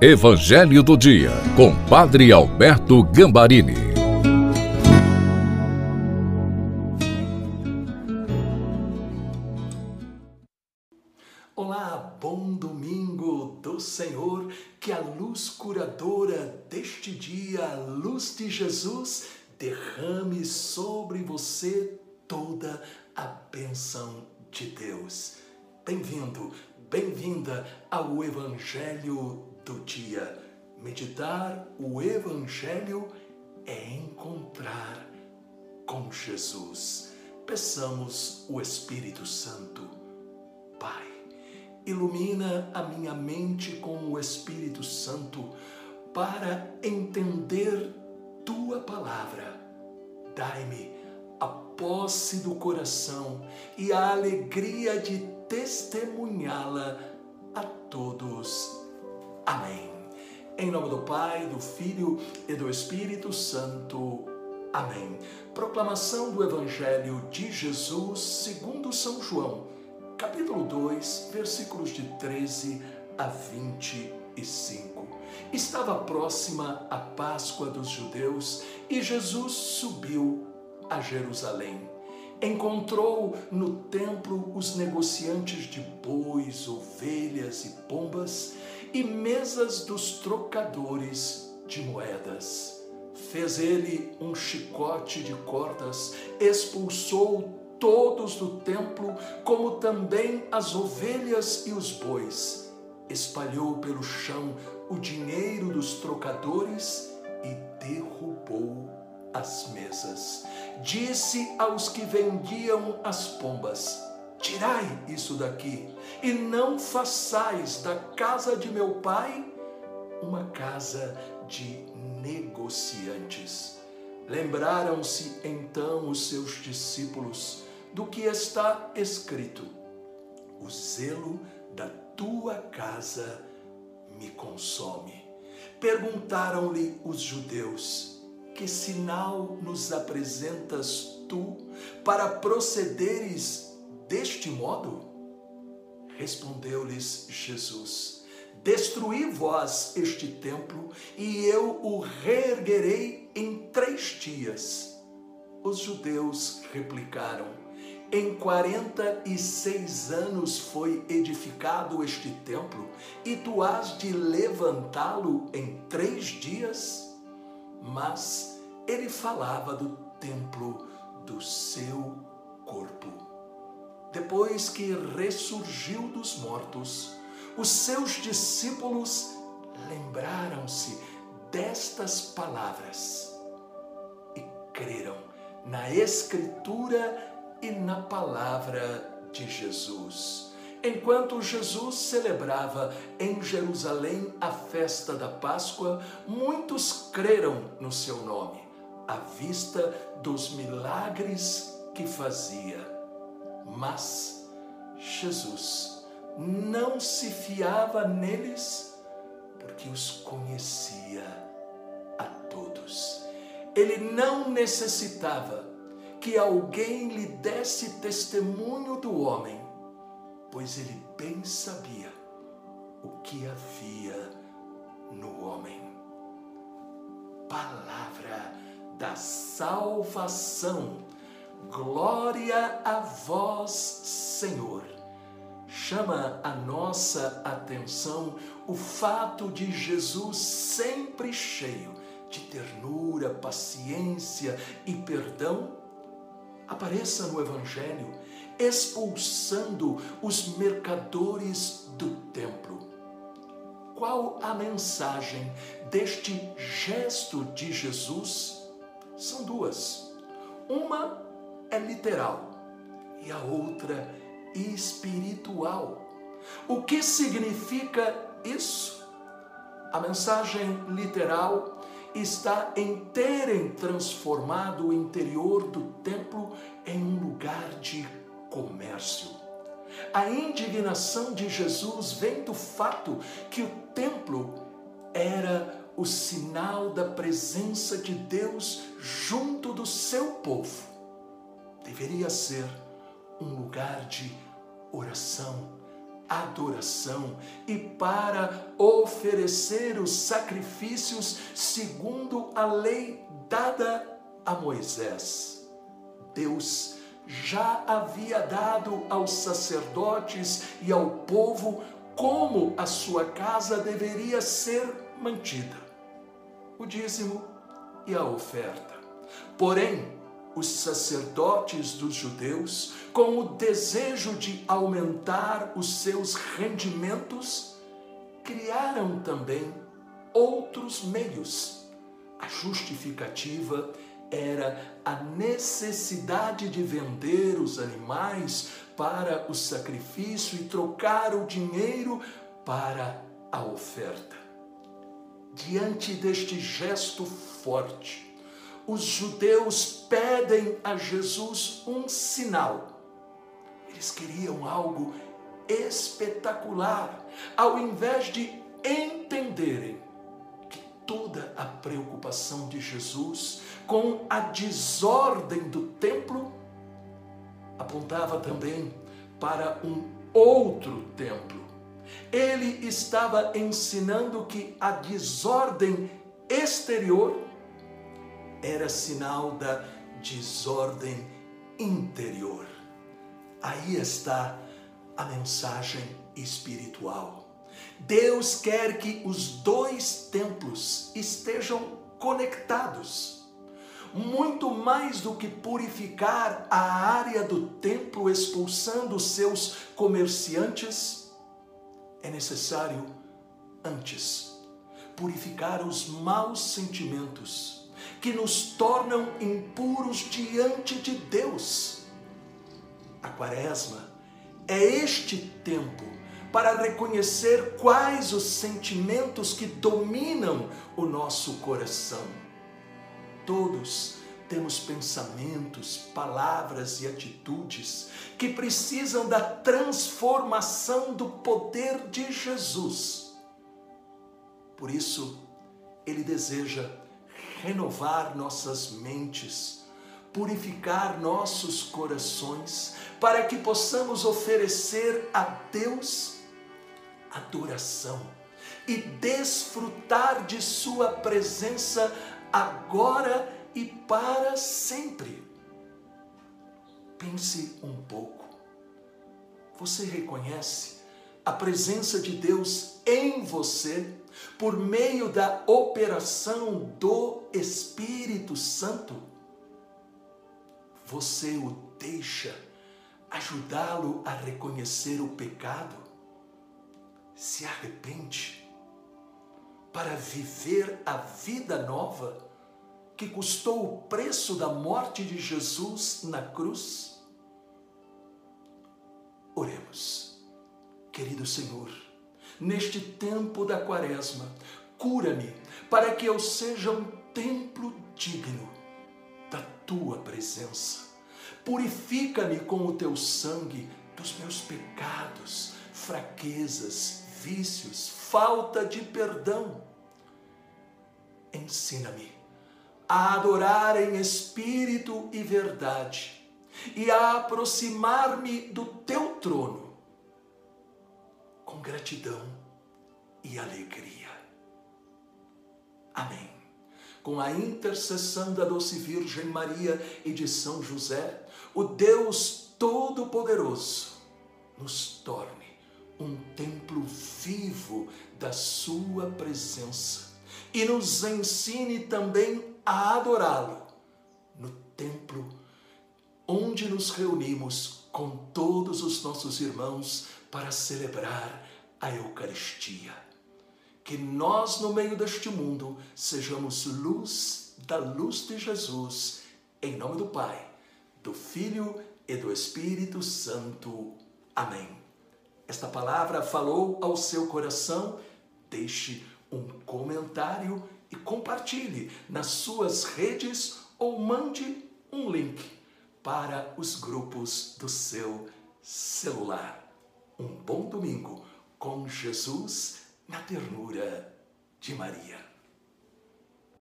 Evangelho do Dia, com Padre Alberto Gambarini. Olá, bom domingo do Senhor, que a luz curadora deste dia, a luz de Jesus, derrame sobre você toda a bênção de Deus. Bem-vindo, bem-vinda ao Evangelho do dia. Meditar o Evangelho é encontrar com Jesus. Peçamos o Espírito Santo. Pai, ilumina a minha mente com o Espírito Santo para entender tua palavra. Dai-me a posse do coração e a alegria de testemunhá-la a todos Amém. Em nome do Pai, do Filho e do Espírito Santo. Amém. Proclamação do Evangelho de Jesus segundo São João, capítulo 2, versículos de 13 a 25. Estava próxima a Páscoa dos judeus e Jesus subiu a Jerusalém. Encontrou no templo os negociantes de bois, ovelhas e pombas e mesas dos trocadores de moedas. Fez ele um chicote de cordas, expulsou todos do templo, como também as ovelhas e os bois. Espalhou pelo chão o dinheiro dos trocadores e derrubou as mesas. Disse aos que vendiam as pombas: Tirai isso daqui e não façais da casa de meu pai uma casa de negociantes. Lembraram-se então os seus discípulos do que está escrito: O zelo da tua casa me consome. Perguntaram-lhe os judeus: Que sinal nos apresentas tu para procederes deste modo? Respondeu-lhes Jesus: Destruí vós este templo, e eu o reerguerei em três dias. Os judeus replicaram: Em quarenta e seis anos foi edificado este templo, e tu has de levantá-lo em três dias? Mas ele falava do templo do seu corpo depois que ressurgiu dos mortos, os seus discípulos lembraram-se destas palavras e creram na Escritura e na palavra de Jesus. Enquanto Jesus celebrava em Jerusalém a festa da Páscoa, muitos creram no seu nome, à vista dos milagres que fazia. Mas Jesus não se fiava neles porque os conhecia a todos. Ele não necessitava que alguém lhe desse testemunho do homem, pois ele bem sabia o que havia no homem. Palavra da salvação Glória a vós, Senhor. Chama a nossa atenção o fato de Jesus sempre cheio de ternura, paciência e perdão apareça no Evangelho expulsando os mercadores do templo. Qual a mensagem deste gesto de Jesus? São duas. Uma é literal e a outra espiritual. O que significa isso? A mensagem literal está em terem transformado o interior do templo em um lugar de comércio. A indignação de Jesus vem do fato que o templo era o sinal da presença de Deus junto do seu povo deveria ser um lugar de oração, adoração e para oferecer os sacrifícios segundo a lei dada a Moisés. Deus já havia dado aos sacerdotes e ao povo como a sua casa deveria ser mantida: o dízimo e a oferta. Porém, os sacerdotes dos judeus, com o desejo de aumentar os seus rendimentos, criaram também outros meios. A justificativa era a necessidade de vender os animais para o sacrifício e trocar o dinheiro para a oferta. Diante deste gesto forte, os judeus pedem a Jesus um sinal. Eles queriam algo espetacular, ao invés de entenderem que toda a preocupação de Jesus com a desordem do templo apontava também para um outro templo. Ele estava ensinando que a desordem exterior era sinal da desordem interior. Aí está a mensagem espiritual. Deus quer que os dois templos estejam conectados. Muito mais do que purificar a área do templo expulsando seus comerciantes, é necessário, antes, purificar os maus sentimentos que nos tornam impuros diante de Deus. A Quaresma é este tempo para reconhecer quais os sentimentos que dominam o nosso coração. Todos temos pensamentos, palavras e atitudes que precisam da transformação do poder de Jesus. Por isso, ele deseja renovar nossas mentes, purificar nossos corações, para que possamos oferecer a Deus adoração e desfrutar de Sua presença agora e para sempre. Pense um pouco. Você reconhece a presença de Deus em você por meio da operação do Espírito Santo, você o deixa ajudá-lo a reconhecer o pecado, se arrepende para viver a vida nova que custou o preço da morte de Jesus na cruz? Oremos, querido Senhor neste tempo da quaresma. Cura-me, para que eu seja um templo digno da tua presença. Purifica-me com o teu sangue dos meus pecados, fraquezas, vícios, falta de perdão. Ensina-me a adorar em espírito e verdade e a aproximar-me do teu trono gratidão e alegria. Amém. Com a intercessão da doce Virgem Maria e de São José, o Deus Todo-Poderoso nos torne um templo vivo da Sua presença e nos ensine também a adorá-lo no templo onde nos reunimos com todos os nossos irmãos para celebrar a Eucaristia. Que nós, no meio deste mundo, sejamos luz da luz de Jesus, em nome do Pai, do Filho e do Espírito Santo. Amém. Esta palavra falou ao seu coração, deixe um comentário e compartilhe nas suas redes ou mande um link para os grupos do seu celular um bom domingo com Jesus na ternura de Maria.